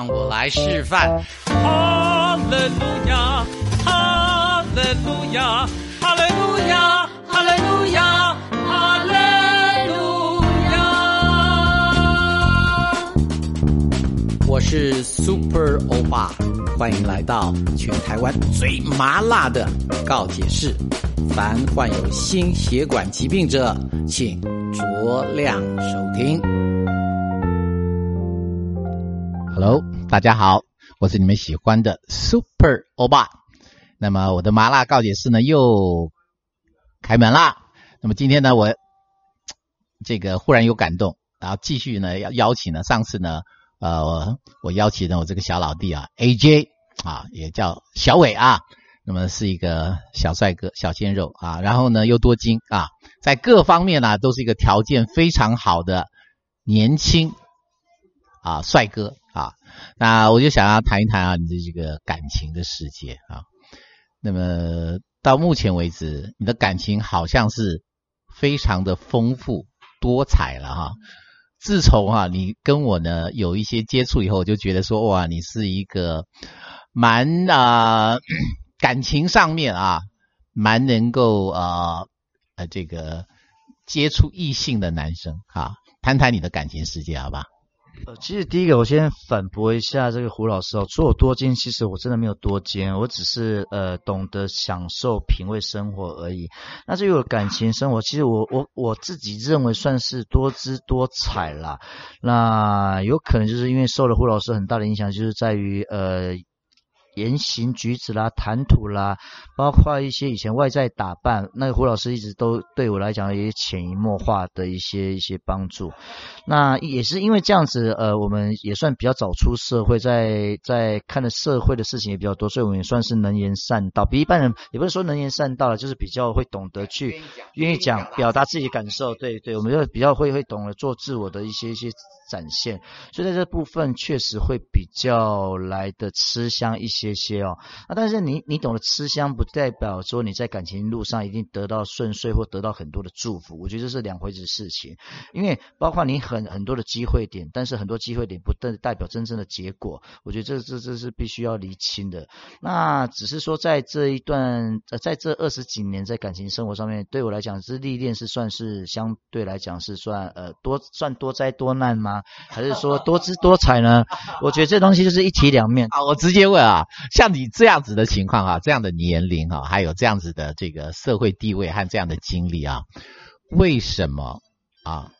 让我来示范。哈利路亚，哈利路亚，哈利路亚，哈利路亚，哈利路亚。我是 Super 欧巴，欢迎来到全台湾最麻辣的告解室。凡患有心血管疾病者，请酌量收听。Hello，大家好，我是你们喜欢的 Super 欧巴。那么我的麻辣告解室呢又开门啦。那么今天呢，我这个忽然有感动，然后继续呢要邀请呢，上次呢，呃，我邀请了我这个小老弟啊，AJ 啊，也叫小伟啊。那么是一个小帅哥、小鲜肉啊，然后呢又多金啊，在各方面呢都是一个条件非常好的年轻啊帅哥啊。那我就想要谈一谈啊你的这个感情的世界啊。那么到目前为止，你的感情好像是非常的丰富多彩了哈。自从啊你跟我呢有一些接触以后，我就觉得说哇，你是一个蛮啊。感情上面啊，蛮能够呃呃这个接触异性的男生哈，谈谈你的感情世界好吧？呃，其实第一个我先反驳一下这个胡老师哦，做多金，其实我真的没有多金，我只是呃懂得享受品味生活而已。那至于我感情生活，其实我我我自己认为算是多姿多彩啦。那有可能就是因为受了胡老师很大的影响，就是在于呃。言行举止啦，谈吐啦，包括一些以前外在打扮，那个胡老师一直都对我来讲也潜移默化的一些一些帮助。那也是因为这样子，呃，我们也算比较早出社会，在在看的社会的事情也比较多，所以我们也算是能言善道，比一般人也不是说能言善道了，就是比较会懂得去愿意讲表达自己的感受。对对，我们就比较会会懂得做自我的一些一些。展现，所以在这部分确实会比较来的吃香一些些哦。那但是你你懂得吃香，不代表说你在感情路上一定得到顺遂或得到很多的祝福。我觉得这是两回事事情，因为包括你很很多的机会点，但是很多机会点不代代表真正的结果。我觉得这这这是必须要厘清的。那只是说在这一段呃在这二十几年在感情生活上面，对我来讲是历练是算是相对来讲是算呃多算多灾多难吗？还是说多姿多彩呢？我觉得这东西就是一体两面啊。我直接问啊，像你这样子的情况啊，这样的年龄啊，还有这样子的这个社会地位和这样的经历啊，为什么啊，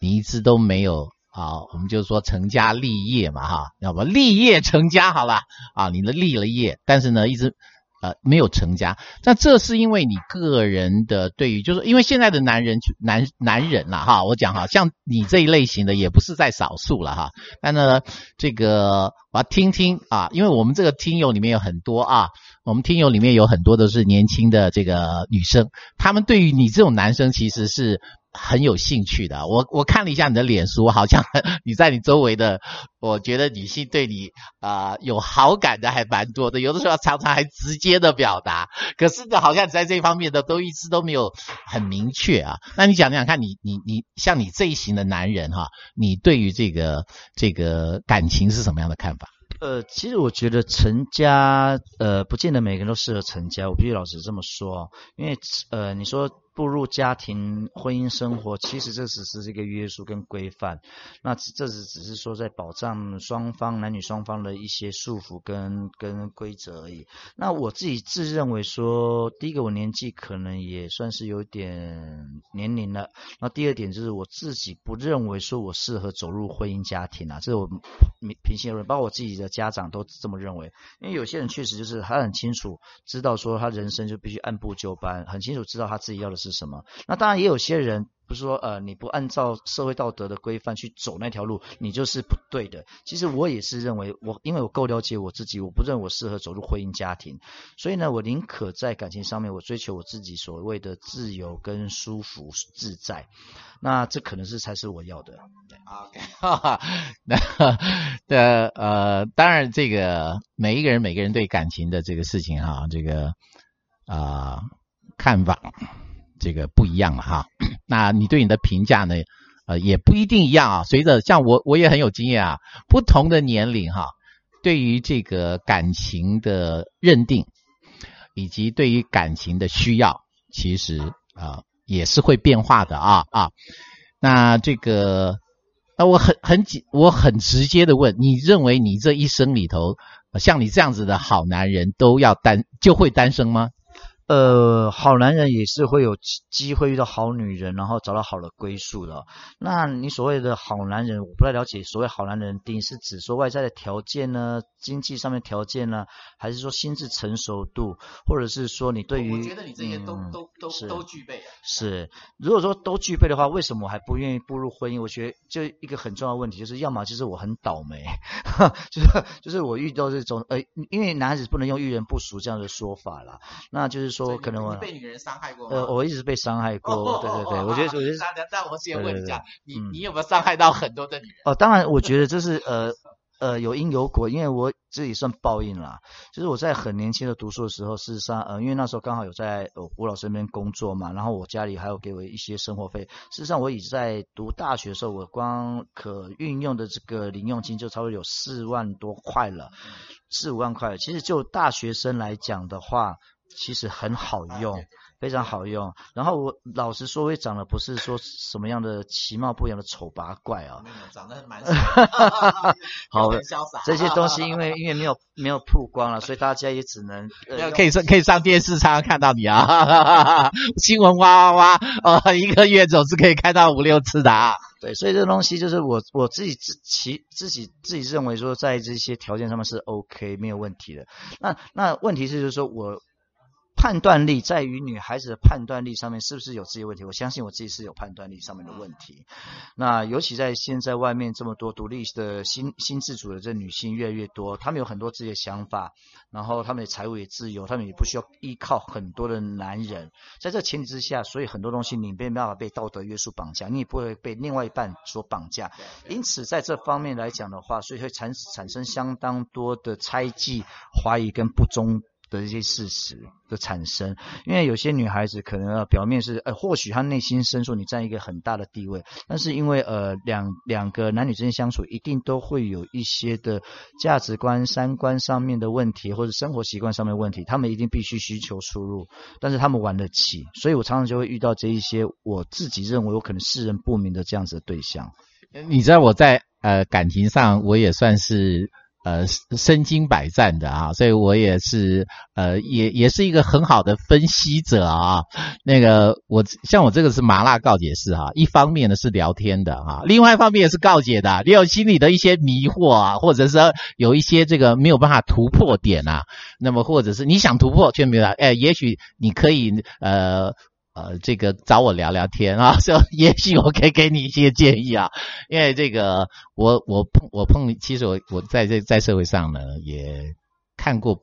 你一直都没有啊？我们就说成家立业嘛，哈，要不立业成家好了啊？你的立了业，但是呢，一直。呃，没有成家，那这是因为你个人的对于，就是因为现在的男人男男人了，哈，我讲哈，像你这一类型的也不是在少数了哈。但呢，这个我要听听啊，因为我们这个听友里面有很多啊，我们听友里面有很多都是年轻的这个女生，他们对于你这种男生其实是。很有兴趣的，我我看了一下你的脸书，好像 你在你周围的，我觉得女性对你啊有好感的还蛮多的，有的时候常常还直接的表达，可是呢，好像在这方面的都一直都没有很明确啊。那你讲讲看，你你你像你这一型的男人哈，你对于这个这个感情是什么样的看法？呃，其实我觉得成家，呃，不见得每个人都适合成家，我必须老实这么说，因为呃，你说。步入家庭婚姻生活，其实这只是一个约束跟规范。那这只只是说在保障双方男女双方的一些束缚跟跟规则而已。那我自己自认为说，第一个我年纪可能也算是有点年龄了。那第二点就是我自己不认为说我适合走入婚姻家庭啊，这是我平平心而论，包括我自己的家长都这么认为。因为有些人确实就是他很清楚知道说他人生就必须按部就班，很清楚知道他自己要的是。是什么？那当然也有些人不是说呃你不按照社会道德的规范去走那条路，你就是不对的。其实我也是认为，我因为我够了解我自己，我不认为我适合走入婚姻家庭，所以呢，我宁可在感情上面我追求我自己所谓的自由跟舒服自在。那这可能是才是我要的。OK，哈哈，那呃，当然这个每一个人每个人对感情的这个事情哈，这个啊看法。这个不一样了哈，那你对你的评价呢？呃，也不一定一样啊。随着像我，我也很有经验啊。不同的年龄哈，对于这个感情的认定，以及对于感情的需要，其实啊也是会变化的啊啊。那这个，那我很很直，我很直接的问，你认为你这一生里头，像你这样子的好男人都要单就会单身吗？呃，好男人也是会有机会遇到好女人，然后找到好的归宿的。那你所谓的好男人，我不太了解。所谓好男人定义是指说外在的条件呢，经济上面条件呢，还是说心智成熟度，或者是说你对于？我觉得你这些都都都都具备。是，如果说都具备的话，为什么我还不愿意步入婚姻？我觉得就一个很重要的问题，就是要么就是我很倒霉，就是就是我遇到这种呃，因为男孩子不能用遇人不淑这样的说法啦，那就是。说可能我被女人伤害过呃，我一直被伤害过。对对对，我觉得我觉得。那那我先问一下，你你有没有伤害到很多的女人？哦，当然，我觉得这是呃呃有因有果，因为我自己算报应啦。就是我在很年轻的读书的时候，事实上呃，因为那时候刚好有在吴老师那边工作嘛，然后我家里还有给我一些生活费。事实上，我已在读大学的时候，我光可运用的这个零用金就差不多有四万多块了，四五万块。其实就大学生来讲的话。其实很好用，非常好用。然后我老实说，我也长得不是说什么样的其貌不扬的丑八怪啊，长得蛮 好，很潇洒。这些东西因为因为没有没有曝光了，所以大家也只能可以上可以上电视常常看到你啊，新闻哇哇哇，呃，一个月总是可以看到五六次的啊。对，所以这东西就是我我自己自其自己自己认为说，在这些条件上面是 OK 没有问题的。那那问题是就是说我。判断力在于女孩子的判断力上面是不是有自己问题？我相信我自己是有判断力上面的问题。那尤其在现在外面这么多独立的新新自主的这女性越来越多，她们有很多自己的想法，然后她们的财务也自由，她们也不需要依靠很多的男人。在这前提之下，所以很多东西你没办法被道德约束绑架，你也不会被另外一半所绑架。因此在这方面来讲的话，所以会产产生相当多的猜忌、怀疑跟不忠。的一些事实的产生，因为有些女孩子可能表面是，呃，或许她内心深处你占一个很大的地位，但是因为呃两两个男女之间相处，一定都会有一些的价值观、三观上面的问题，或者生活习惯上面问题，他们一定必须需求出入，但是他们玩得起，所以我常常就会遇到这一些我自己认为我可能世人不明的这样子的对象。你知道我在呃感情上，我也算是。呃，身经百战的啊，所以我也是呃，也也是一个很好的分析者啊。那个我像我这个是麻辣告解式哈，一方面呢是聊天的哈，另外一方面也是告解的。你有心里的一些迷惑啊，或者是有一些这个没有办法突破点啊，那么或者是你想突破却没有，哎，也许你可以呃。呃，这个找我聊聊天啊，说也许我可以给你一些建议啊，因为这个我我碰我碰，其实我我在这在社会上呢也看过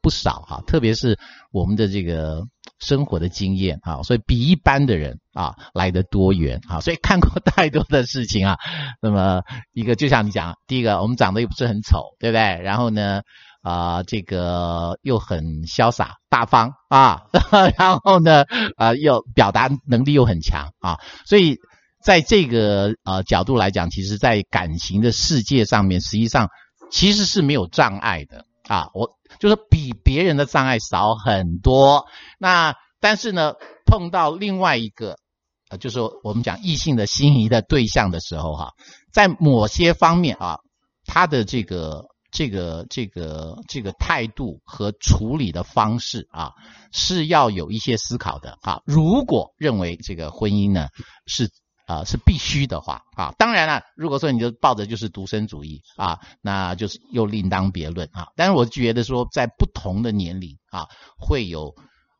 不少哈，特别是我们的这个生活的经验啊，所以比一般的人啊来的多元啊，所以看过太多的事情啊。那么一个就像你讲，第一个我们长得又不是很丑，对不对？然后呢？啊，这个又很潇洒大方啊，然后呢，啊，又表达能力又很强啊，所以在这个呃角度来讲，其实，在感情的世界上面，实际上其实是没有障碍的啊。我就是比别人的障碍少很多。那但是呢，碰到另外一个呃，就是我们讲异性的心仪的对象的时候，哈，在某些方面啊，他的这个。这个这个这个态度和处理的方式啊，是要有一些思考的啊。如果认为这个婚姻呢是啊是必须的话啊，当然了，如果说你就抱着就是独身主义啊，那就是又另当别论啊。但是我觉得说，在不同的年龄啊，会有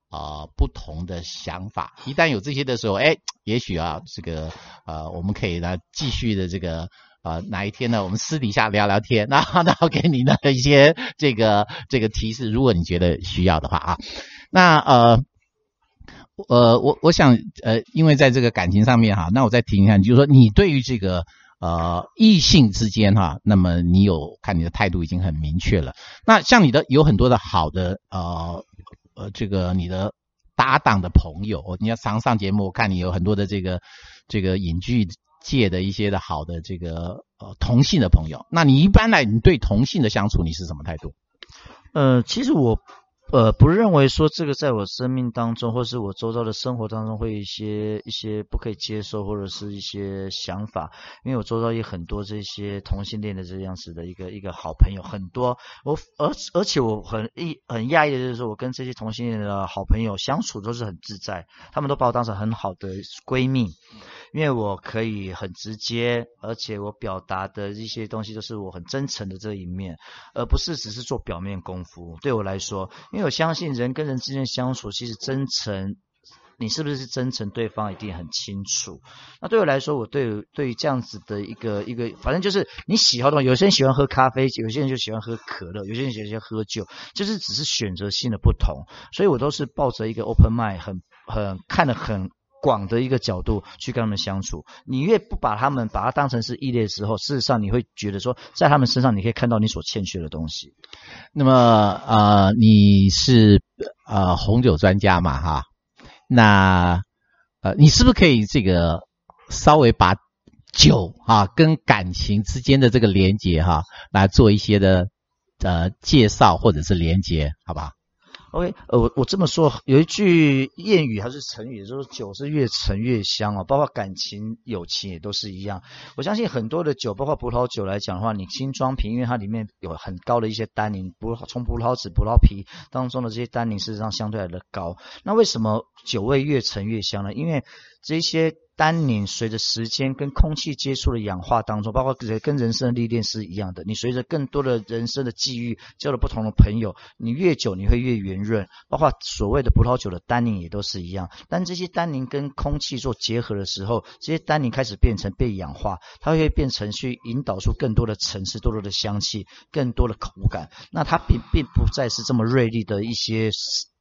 啊不同的想法。一旦有这些的时候，哎，也许啊，这个呃，我们可以来继续的这个。啊，哪一天呢？我们私底下聊聊天，然后然后给你的一些这个这个提示，如果你觉得需要的话啊，那呃呃，我我想呃，因为在这个感情上面哈，那我再提一下，就是说你对于这个呃异性之间哈，那么你有看你的态度已经很明确了。那像你的有很多的好的呃呃这个你的搭档的朋友，你要常上节目，看你有很多的这个这个影剧。界的一些的好的这个呃同性的朋友。那你一般来，你对同性的相处你是什么态度？呃，其实我。呃，不认为说这个在我生命当中，或是我周遭的生活当中，会有一些一些不可以接受，或者是一些想法。因为我周遭有很多这些同性恋的这样子的一个一个好朋友，很多。我而而且我很意很讶异的就是，我跟这些同性恋的好朋友相处都是很自在，他们都把我当成很好的闺蜜。因为我可以很直接，而且我表达的一些东西都是我很真诚的这一面，而不是只是做表面功夫。对我来说，因为我相信人跟人之间相处，其实真诚，你是不是真诚，对方一定很清楚。那对我来说，我对对于这样子的一个一个，反正就是你喜好的话，有些人喜欢喝咖啡，有些人就喜欢喝可乐，有些人喜欢喝酒，就是只是选择性的不同。所以我都是抱着一个 open mind，很很看得很。广的一个角度去跟他们相处，你越不把他们把他当成是异类的时候，事实上你会觉得说，在他们身上你可以看到你所欠缺的东西。那么呃，你是呃红酒专家嘛哈？那呃，你是不是可以这个稍微把酒啊跟感情之间的这个连接哈来做一些的呃介绍或者是连接，好不好？OK，呃，我我这么说，有一句谚语还是成语，就是酒是越陈越香哦，包括感情、友情也都是一样。我相信很多的酒，包括葡萄酒来讲的话，你新装瓶，因为它里面有很高的一些单宁，葡从葡萄籽、葡萄皮当中的这些单宁，事实上相对来的高。那为什么酒味越陈越香呢？因为这些。单宁随着时间跟空气接触的氧化当中，包括跟人生的历练是一样的。你随着更多的人生的际遇，交了不同的朋友，你越久你会越圆润。包括所谓的葡萄酒的单宁也都是一样。当这些单宁跟空气做结合的时候，这些单宁开始变成被氧化，它会变成去引导出更多的层次、多多的香气、更多的口感。那它并并不再是这么锐利的一些。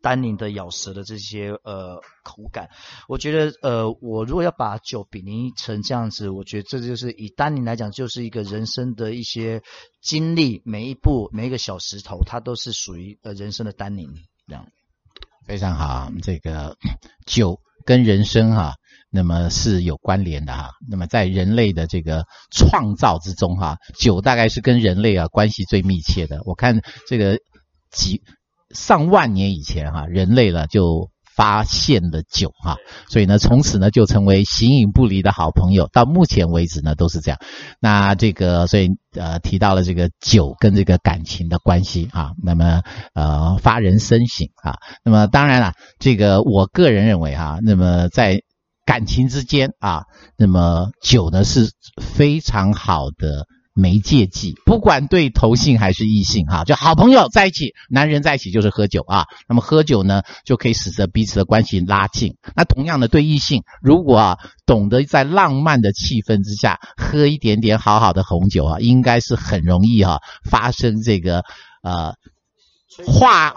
单宁的咬舌的这些呃口感，我觉得呃我如果要把酒比拟成这样子，我觉得这就是以单宁来讲，就是一个人生的一些经历，每一步每一个小石头，它都是属于呃人生的单宁这样。非常好，这个 酒跟人生哈，那么是有关联的哈。那么在人类的这个创造之中哈，酒大概是跟人类啊关系最密切的。我看这个几。上万年以前，哈，人类呢就发现了酒，哈，所以呢，从此呢就成为形影不离的好朋友。到目前为止呢都是这样。那这个，所以呃提到了这个酒跟这个感情的关系啊，那么呃发人深省啊。那么当然了，这个我个人认为哈，那么在感情之间啊，那么酒呢是非常好的。媒介剂，不管对同性还是异性，哈，就好朋友在一起，男人在一起就是喝酒啊。那么喝酒呢，就可以使得彼此的关系拉近。那同样的，对异性，如果啊懂得在浪漫的气氛之下喝一点点好好的红酒啊，应该是很容易哈发生这个呃。化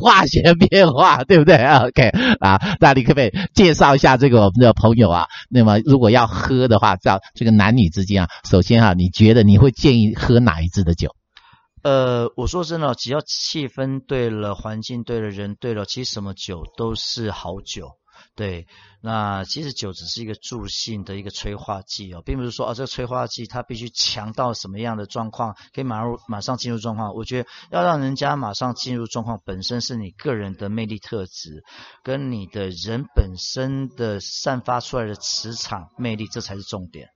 化学变化，对不对？OK 啊，那你可不可以介绍一下这个我们的朋友啊？那么如果要喝的话，在这个男女之间啊，首先哈，你觉得你会建议喝哪一支的酒？呃，我说真的，只要气氛对了，环境对了，人对了，其实什么酒都是好酒。对，那其实酒只是一个助兴的一个催化剂哦，并不是说哦，这个催化剂它必须强到什么样的状况，可以马上马上进入状况。我觉得要让人家马上进入状况，本身是你个人的魅力特质，跟你的人本身的散发出来的磁场魅力，这才是重点。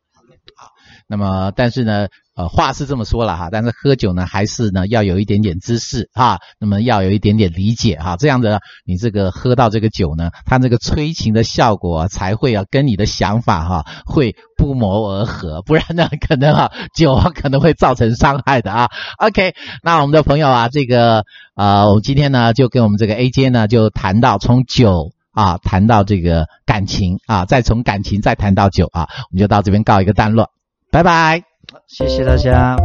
好，那么但是呢，呃，话是这么说了哈，但是喝酒呢，还是呢要有一点点知识哈，那么要有一点点理解哈，这样子你这个喝到这个酒呢，它这个催情的效果才会啊跟你的想法哈会不谋而合，不然呢可能啊酒可能会造成伤害的啊。OK，那我们的朋友啊，这个呃，我们今天呢就跟我们这个 A J 呢就谈到从酒。啊，谈到这个感情啊，再从感情再谈到酒啊，我们就到这边告一个段落，拜拜，谢谢大家。